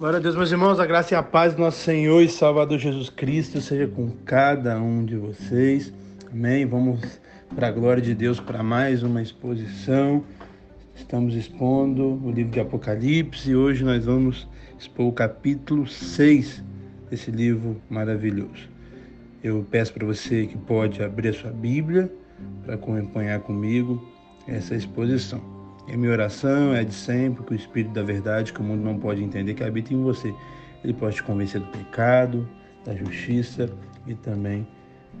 Glória a Deus, meus irmãos, a graça e a paz do nosso Senhor e Salvador Jesus Cristo seja com cada um de vocês. Amém. Vamos para a glória de Deus para mais uma exposição. Estamos expondo o livro de Apocalipse e hoje nós vamos expor o capítulo 6 desse livro maravilhoso. Eu peço para você que pode abrir a sua Bíblia para acompanhar comigo essa exposição. A minha oração é de sempre que o Espírito da verdade, que o mundo não pode entender, que habita em você. Ele pode te convencer do pecado, da justiça e também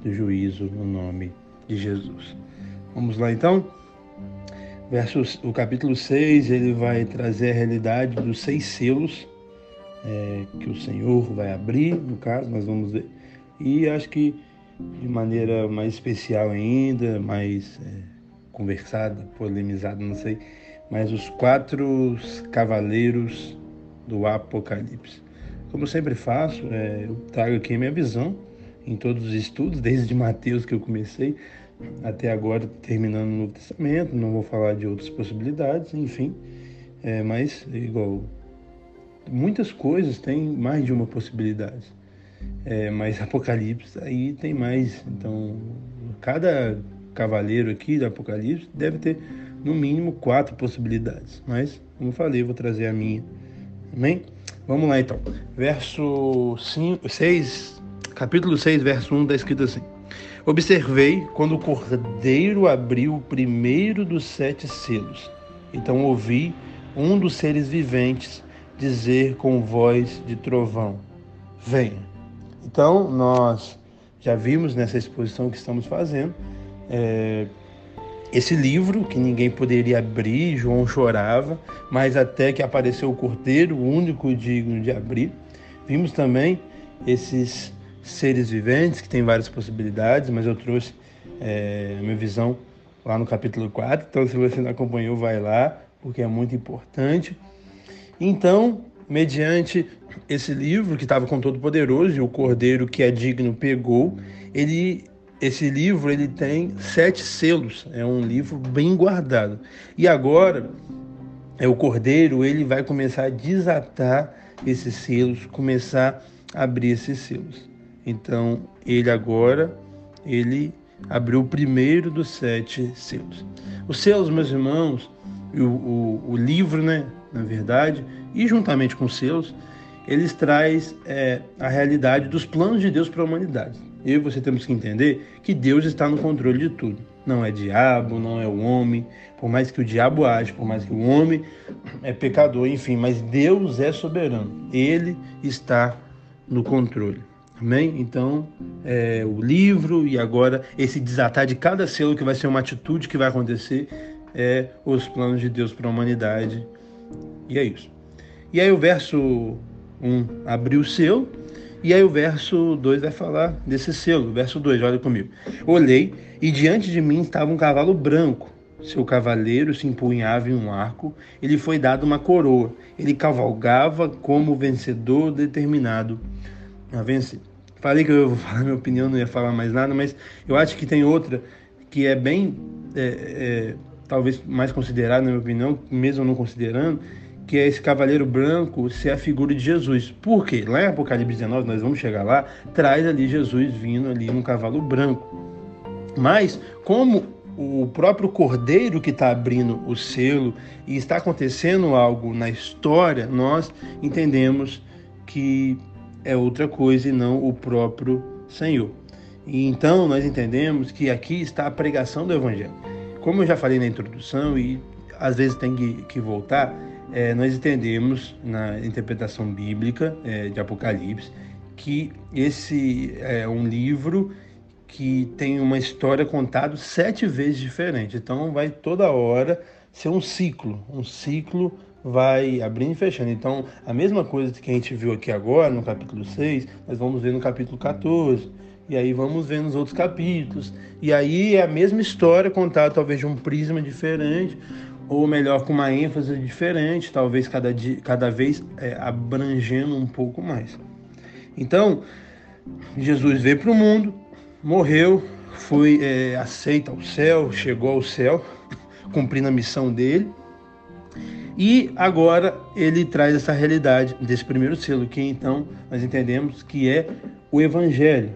do juízo no nome de Jesus. Vamos lá então? Versos, o capítulo 6 ele vai trazer a realidade dos seis selos é, que o Senhor vai abrir, no caso, nós vamos ver. E acho que de maneira mais especial ainda, mais é, conversada, polemizada, não sei, mas os quatro cavaleiros do Apocalipse. Como sempre faço, é, eu trago aqui a minha visão em todos os estudos, desde Mateus que eu comecei até agora terminando no Testamento. Não vou falar de outras possibilidades, enfim, é, mas igual muitas coisas têm mais de uma possibilidade. É, mas Apocalipse aí tem mais. Então, cada cavaleiro aqui do Apocalipse deve ter no mínimo quatro possibilidades. Mas, como eu falei, eu vou trazer a minha. Amém? Vamos lá então. Verso 5, 6, capítulo 6, verso 1, está escrito assim. Observei quando o cordeiro abriu o primeiro dos sete selos. Então ouvi um dos seres viventes dizer com voz de trovão: Venha. Então, nós já vimos nessa exposição que estamos fazendo é, esse livro que ninguém poderia abrir, João chorava, mas até que apareceu o cordeiro, o único digno de abrir. Vimos também esses seres viventes que têm várias possibilidades, mas eu trouxe é, a minha visão lá no capítulo 4, então se você não acompanhou, vai lá, porque é muito importante. Então, mediante esse livro que estava com todo poderoso e o cordeiro que é digno pegou, ele esse livro ele tem sete selos, é um livro bem guardado. E agora é o cordeiro ele vai começar a desatar esses selos, começar a abrir esses selos. Então ele agora ele abriu o primeiro dos sete selos. Os selos, meus irmãos, o, o, o livro, né, na verdade, e juntamente com os selos, eles traz é, a realidade dos planos de Deus para a humanidade. Eu e você temos que entender que Deus está no controle de tudo. Não é diabo, não é o homem. Por mais que o diabo age, por mais que o homem é pecador, enfim, mas Deus é soberano. Ele está no controle. Amém? Então, é, o livro e agora esse desatar de cada selo que vai ser uma atitude que vai acontecer é os planos de Deus para a humanidade. E é isso. E aí o verso 1 abriu o selo e aí o verso 2 vai falar desse selo. Verso 2, olha comigo. Olhei e diante de mim estava um cavalo branco. Seu cavaleiro se empunhava em um arco, ele foi dado uma coroa. Ele cavalgava como vencedor determinado a vencer. Falei que eu vou falar minha opinião, não ia falar mais nada, mas eu acho que tem outra que é bem, é, é, talvez mais considerada, na minha opinião, mesmo não considerando, que é esse cavaleiro branco ser a figura de Jesus. Por quê? Lá em Apocalipse 19, nós vamos chegar lá, traz ali Jesus vindo ali num cavalo branco. Mas, como o próprio cordeiro que está abrindo o selo e está acontecendo algo na história, nós entendemos que é outra coisa e não o próprio Senhor. E então nós entendemos que aqui está a pregação do Evangelho. Como eu já falei na introdução e às vezes tem que, que voltar, é, nós entendemos na interpretação bíblica é, de Apocalipse que esse é um livro que tem uma história contada sete vezes diferente. Então vai toda hora ser um ciclo, um ciclo vai abrindo e fechando. Então, a mesma coisa que a gente viu aqui agora, no capítulo 6, nós vamos ver no capítulo 14. E aí vamos ver nos outros capítulos. E aí é a mesma história contada talvez de um prisma diferente, ou melhor, com uma ênfase diferente, talvez cada, dia, cada vez é, abrangendo um pouco mais. Então, Jesus veio para o mundo, morreu, foi é, aceito ao céu, chegou ao céu, cumprindo a missão dele. E agora ele traz essa realidade desse primeiro selo, que então nós entendemos que é o Evangelho,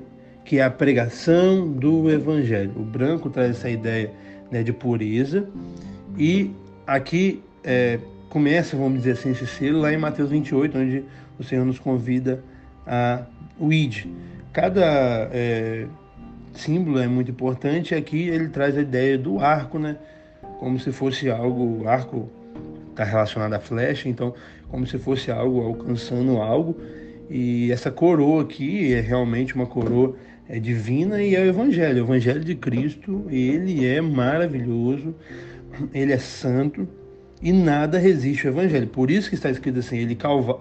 que é a pregação do Evangelho. O branco traz essa ideia né, de pureza, e aqui é, começa, vamos dizer assim, esse selo lá em Mateus 28, onde o Senhor nos convida a o id. Cada é, símbolo é muito importante. Aqui ele traz a ideia do arco, né? Como se fosse algo, o arco está relacionado à flecha, então como se fosse algo alcançando algo. E essa coroa aqui é realmente uma coroa é divina e é o Evangelho. O Evangelho de Cristo, ele é maravilhoso, ele é santo e nada resiste ao Evangelho. Por isso que está escrito assim: ele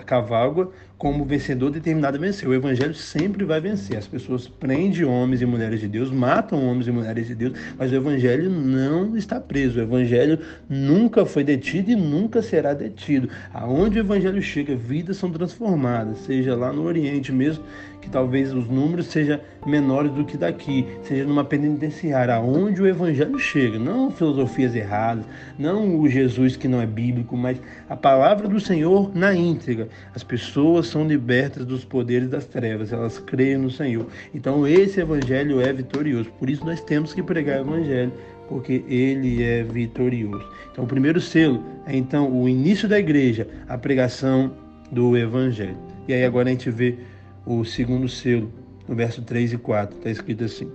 cavalga como vencedor determinado a vencer. O evangelho sempre vai vencer. As pessoas prendem homens e mulheres de Deus, matam homens e mulheres de Deus, mas o evangelho não está preso. O evangelho nunca foi detido e nunca será detido. Aonde o evangelho chega, vidas são transformadas, seja lá no Oriente mesmo, que talvez os números sejam menores do que daqui, seja numa penitenciária, aonde o evangelho chega, não filosofias erradas, não o Jesus que não é bíblico, mas a palavra do Senhor na íntegra. As pessoas são libertas dos poderes das trevas, elas creem no Senhor. Então esse evangelho é vitorioso. Por isso nós temos que pregar o evangelho, porque ele é vitorioso. Então o primeiro selo é então o início da igreja, a pregação do evangelho. E aí agora a gente vê o segundo selo, no verso 3 e 4, está escrito assim: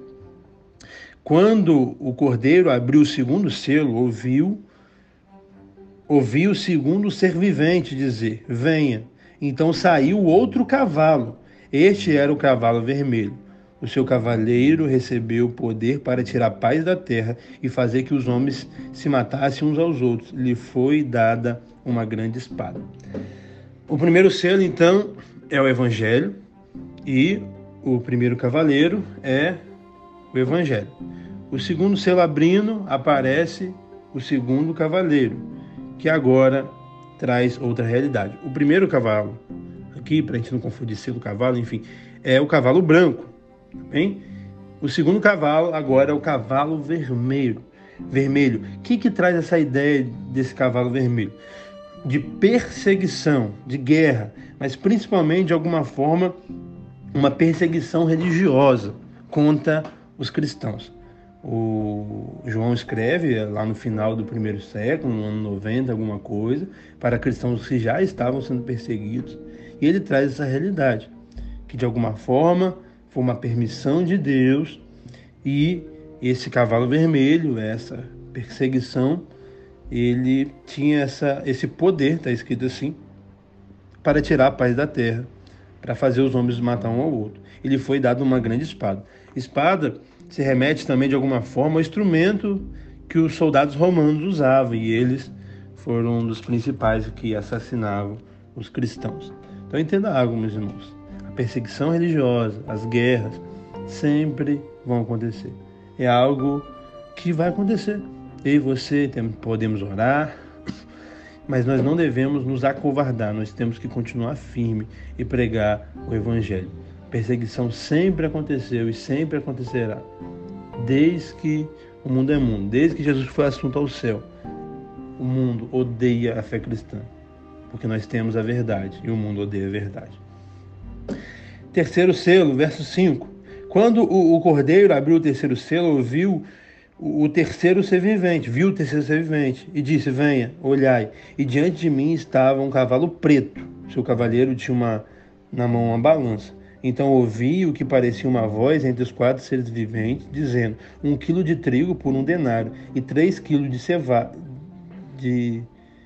Quando o cordeiro abriu o segundo selo, ouviu ouviu o segundo ser vivente dizer: Venha. Então saiu outro cavalo. Este era o cavalo vermelho. O seu cavaleiro recebeu o poder para tirar a paz da terra e fazer que os homens se matassem uns aos outros. Lhe foi dada uma grande espada. O primeiro selo, então, é o Evangelho e o primeiro cavaleiro é o Evangelho. O segundo selo abrindo aparece o segundo cavaleiro, que agora traz outra realidade. O primeiro cavalo, aqui, para a gente não confundir selo cavalo, enfim, é o cavalo branco. Bem? O segundo cavalo agora é o cavalo vermelho. Vermelho. O que, que traz essa ideia desse cavalo vermelho? De perseguição, de guerra, mas principalmente de alguma forma uma perseguição religiosa contra os cristãos. O João escreve lá no final do primeiro século, no ano 90, alguma coisa, para cristãos que já estavam sendo perseguidos. E ele traz essa realidade, que de alguma forma foi uma permissão de Deus e esse cavalo vermelho, essa perseguição, ele tinha essa, esse poder, está escrito assim, para tirar a paz da terra, para fazer os homens matar um ao outro. Ele foi dado uma grande espada. Espada se remete também de alguma forma ao instrumento que os soldados romanos usavam e eles foram um dos principais que assassinavam os cristãos. Então entenda algo, meus irmãos. A perseguição religiosa, as guerras, sempre vão acontecer. É algo que vai acontecer. Eu e você podemos orar, mas nós não devemos nos acovardar, nós temos que continuar firme e pregar o Evangelho. Perseguição sempre aconteceu e sempre acontecerá, desde que o mundo é mundo, desde que Jesus foi assunto ao céu. O mundo odeia a fé cristã, porque nós temos a verdade e o mundo odeia a verdade. Terceiro selo, verso 5. Quando o, o cordeiro abriu o terceiro selo, ouviu o, terceiro ser vivente, viu o terceiro ser vivente e disse: Venha, olhai. E diante de mim estava um cavalo preto. Seu cavaleiro tinha uma, na mão uma balança. Então ouvi o que parecia uma voz entre os quatro seres viventes, dizendo: Um quilo de trigo por um denário, e três quilos de, ceva... de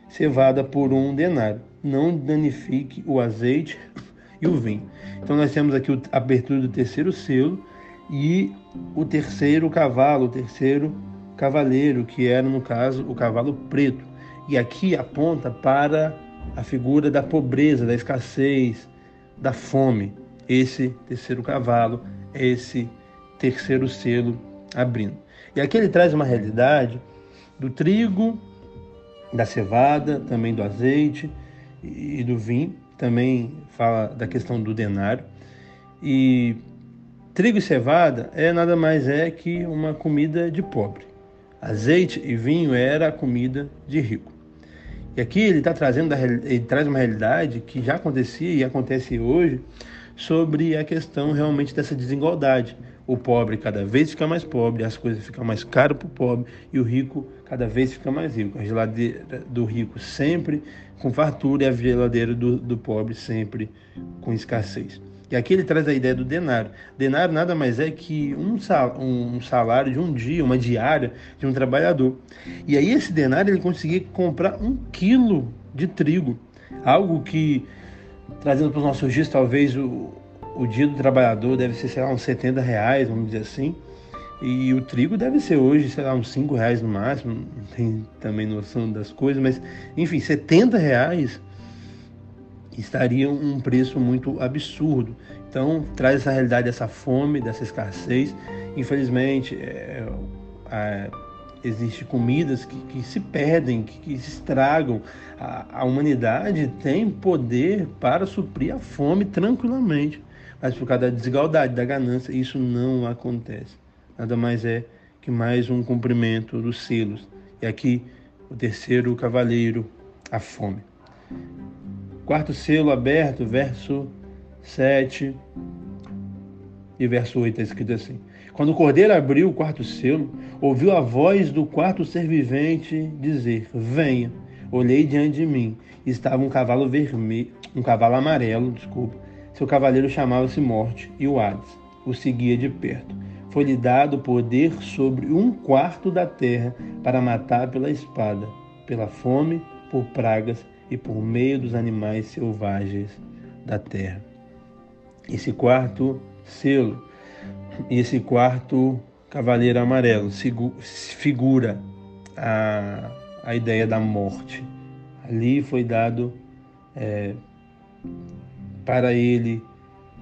cevada por um denário. Não danifique o azeite e o vinho. Então nós temos aqui a abertura do terceiro selo e o terceiro cavalo, o terceiro cavaleiro, que era no caso o cavalo preto. E aqui aponta para a figura da pobreza, da escassez, da fome esse terceiro cavalo, esse terceiro selo abrindo. E aqui ele traz uma realidade do trigo, da cevada, também do azeite e do vinho, também fala da questão do denário. E trigo e cevada é nada mais é que uma comida de pobre. Azeite e vinho era a comida de rico. E aqui ele está trazendo, ele traz uma realidade que já acontecia e acontece hoje sobre a questão realmente dessa desigualdade. O pobre cada vez fica mais pobre, as coisas ficam mais caras para o pobre e o rico cada vez fica mais rico. A geladeira do rico sempre com fartura e a geladeira do, do pobre sempre com escassez. E aqui ele traz a ideia do denário. Denário nada mais é que um salário de um dia, uma diária de um trabalhador. E aí esse denário ele conseguia comprar um quilo de trigo. Algo que, trazendo para os nossos dias, talvez o, o dia do trabalhador deve ser, sei lá, uns 70 reais, vamos dizer assim. E o trigo deve ser hoje, sei lá, uns 5 reais no máximo. Não tem também noção das coisas, mas enfim, 70 reais estaria um preço muito absurdo. Então, traz essa realidade dessa fome, dessa escassez. Infelizmente, é, é, existe comidas que, que, se perdem, que, que se estragam. A, a, humanidade tem poder para suprir a fome tranquilamente, mas por causa da desigualdade, da ganância, isso não acontece. Nada mais é que mais um cumprimento dos selos. E aqui o terceiro cavaleiro, a fome. Quarto selo aberto, verso 7 e verso 8 está escrito assim: Quando o cordeiro abriu o quarto selo, ouviu a voz do quarto ser vivente dizer: Venha. Olhei diante de mim, estava um cavalo vermelho, um cavalo amarelo, desculpa. Seu cavaleiro chamava-se Morte e o Hades o seguia de perto. Foi-lhe dado poder sobre um quarto da terra para matar pela espada, pela fome, por pragas e por meio dos animais selvagens da terra. Esse quarto selo, esse quarto cavaleiro amarelo figura a, a ideia da morte. Ali foi dado é, para ele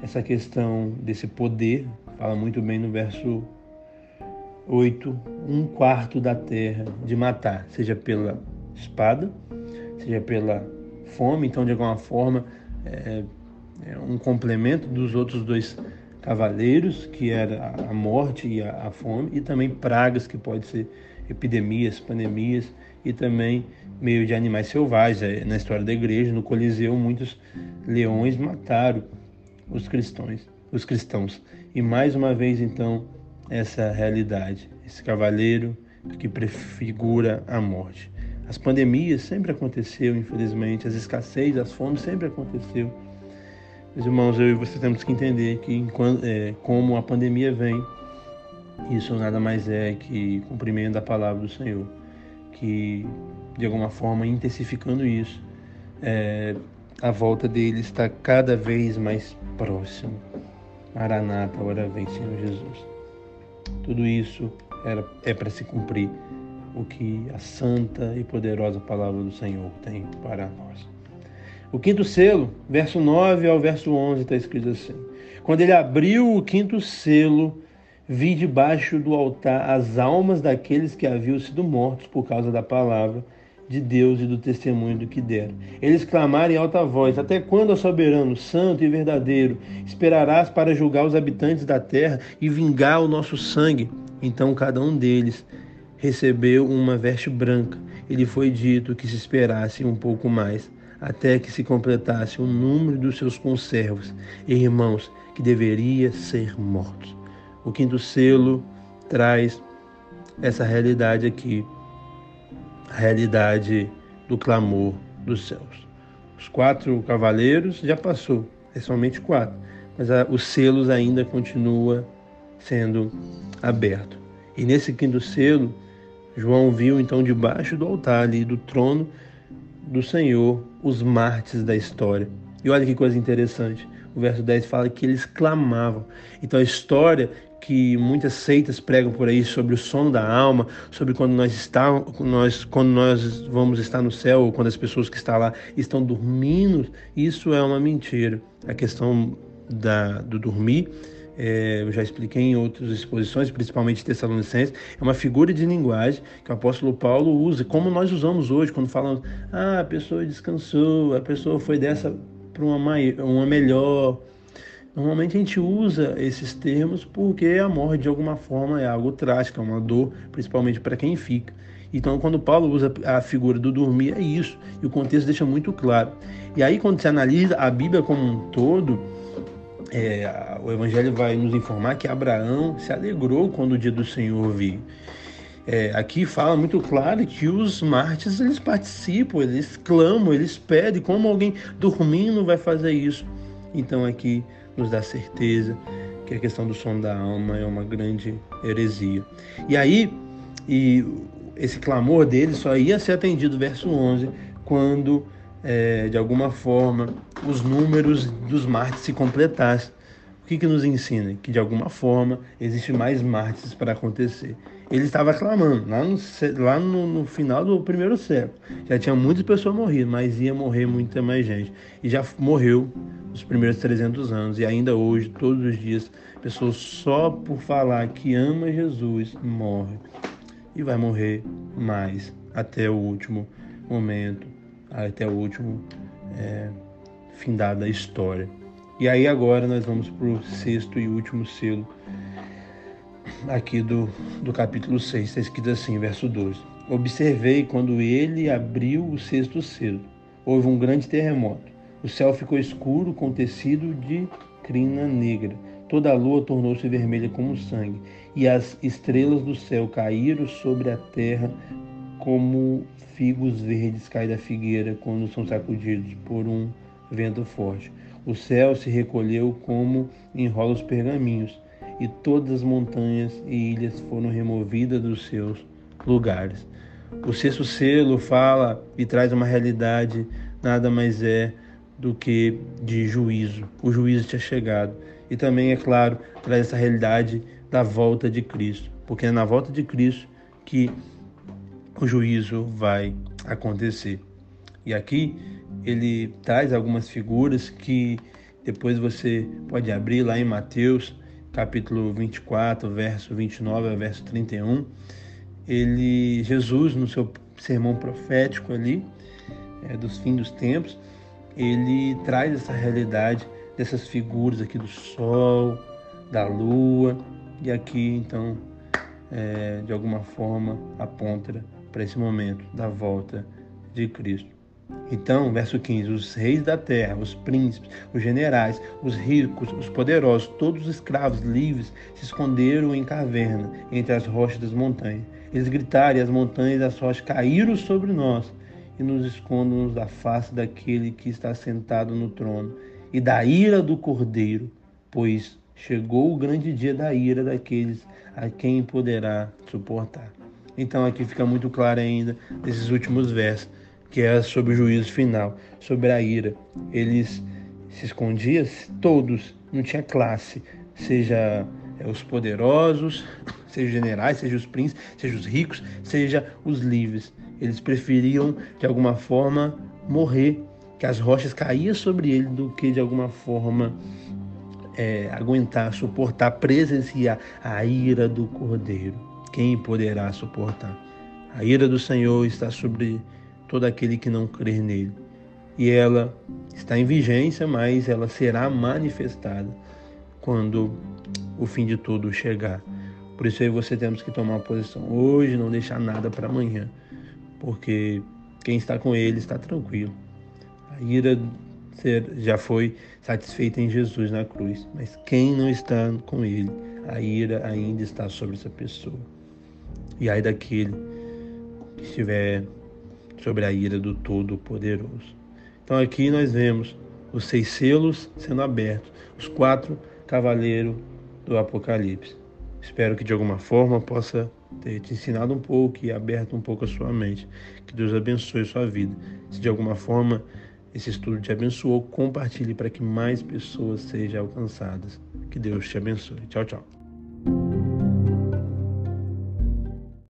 essa questão desse poder, fala muito bem no verso 8, um quarto da terra de matar, seja pela espada, seja pela fome, então de alguma forma é, é um complemento dos outros dois cavaleiros, que era a morte e a, a fome, e também pragas, que pode ser epidemias, pandemias, e também meio de animais selvagens. É, na história da igreja, no Coliseu, muitos leões mataram os cristãos, os cristãos. E mais uma vez, então, essa realidade, esse cavaleiro que prefigura a morte. As pandemias sempre aconteceu, infelizmente, as escassez, as fomes sempre aconteceu. Meus irmãos, eu e você temos que entender que é, como a pandemia vem, isso nada mais é que cumprimento da palavra do Senhor, que de alguma forma intensificando isso, é, a volta dele está cada vez mais próximo. Maranata, hora vem, Senhor Jesus. Tudo isso era, é para se cumprir o que a santa e poderosa palavra do Senhor tem para nós. O quinto selo, verso 9 ao verso 11, está escrito assim: Quando ele abriu o quinto selo, vi debaixo do altar as almas daqueles que haviam sido mortos por causa da palavra de Deus e do testemunho do que deram. Eles clamaram em alta voz: Até quando, ó soberano, santo e verdadeiro, esperarás para julgar os habitantes da terra e vingar o nosso sangue? Então cada um deles recebeu uma veste branca. Ele foi dito que se esperasse um pouco mais, até que se completasse o número dos seus conservos e irmãos que deveria ser mortos. O quinto selo traz essa realidade aqui, a realidade do clamor dos céus. Os quatro cavaleiros já passou, é somente quatro, mas os selos ainda continua sendo aberto. E nesse quinto selo João viu então debaixo do altar ali do trono do Senhor os mártires da história. E olha que coisa interessante. O verso 10 fala que eles clamavam. Então a história que muitas seitas pregam por aí sobre o sono da alma, sobre quando nós estamos, nós, quando nós vamos estar no céu, ou quando as pessoas que estão lá estão dormindo, isso é uma mentira. A questão da, do dormir é, eu já expliquei em outras exposições, principalmente Tessalonicenses, é uma figura de linguagem que o apóstolo Paulo usa, como nós usamos hoje, quando falamos, ah, a pessoa descansou, a pessoa foi dessa para uma, uma melhor. Normalmente a gente usa esses termos porque a morte, de alguma forma, é algo trágico, é uma dor, principalmente para quem fica. Então, quando Paulo usa a figura do dormir, é isso. E o contexto deixa muito claro. E aí, quando se analisa a Bíblia como um todo, é, o Evangelho vai nos informar que Abraão se alegrou quando o dia do Senhor veio. É, aqui fala muito claro que os mártires eles participam, eles clamam, eles pedem, como alguém dormindo vai fazer isso. Então aqui nos dá certeza que a questão do som da alma é uma grande heresia. E aí, e esse clamor dele só ia ser atendido, verso 11, quando é, de alguma forma os números dos mártires se completassem. O que, que nos ensina? Que de alguma forma existe mais mártires para acontecer. Ele estava clamando lá, no, lá no, no, final do primeiro século. Já tinha muitas pessoas morrido, mas ia morrer muita mais gente. E já morreu nos primeiros 300 anos. E ainda hoje, todos os dias, pessoas só por falar que ama Jesus morrem. E vai morrer mais até o último momento, até o último é, findar da história. E aí agora nós vamos para o sexto e último selo aqui do, do capítulo 6, está escrito assim, verso 12. Observei quando ele abriu o sexto selo. Houve um grande terremoto. O céu ficou escuro com tecido de crina negra. Toda a lua tornou-se vermelha como sangue, e as estrelas do céu caíram sobre a terra como figos verdes caem da figueira quando são sacudidos por um vento forte. O céu se recolheu como enrola os pergaminhos, e todas as montanhas e ilhas foram removidas dos seus lugares. O sexto selo fala e traz uma realidade, nada mais é do que de juízo. O juízo tinha chegado. E também, é claro, traz essa realidade da volta de Cristo, porque é na volta de Cristo que o juízo vai acontecer. E aqui ele traz algumas figuras que depois você pode abrir lá em Mateus, capítulo 24, verso 29 a verso 31. Ele, Jesus, no seu sermão profético ali, é, dos fins dos tempos, ele traz essa realidade dessas figuras aqui do sol, da lua, e aqui então, é, de alguma forma, aponta para esse momento da volta de Cristo. Então, verso 15: os reis da terra, os príncipes, os generais, os ricos, os poderosos, todos os escravos livres se esconderam em caverna entre as rochas das montanhas. Eles gritaram e as montanhas e as rochas caíram sobre nós e nos escondam da face daquele que está sentado no trono e da ira do cordeiro, pois chegou o grande dia da ira daqueles a quem poderá suportar. Então aqui fica muito claro ainda nesses últimos versos que é sobre o juízo final, sobre a ira. Eles se escondiam, todos, não tinha classe, seja é, os poderosos, seja os generais, seja os príncipes, seja os ricos, seja os livres. Eles preferiam, de alguma forma, morrer, que as rochas caíam sobre ele, do que, de alguma forma, é, aguentar, suportar, presenciar a ira do Cordeiro. Quem poderá suportar? A ira do Senhor está sobre todo aquele que não crer nele. E ela está em vigência, mas ela será manifestada quando o fim de tudo chegar. Por isso aí você temos que tomar uma posição hoje, não deixar nada para amanhã, porque quem está com ele está tranquilo. A ira já foi satisfeita em Jesus na cruz, mas quem não está com ele, a ira ainda está sobre essa pessoa. E aí daquele que estiver sobre a ira do Todo-Poderoso. Então aqui nós vemos os seis selos sendo abertos, os quatro cavaleiros do Apocalipse. Espero que de alguma forma possa ter te ensinado um pouco e aberto um pouco a sua mente. Que Deus abençoe a sua vida. Se de alguma forma esse estudo te abençoou, compartilhe para que mais pessoas sejam alcançadas. Que Deus te abençoe. Tchau, tchau.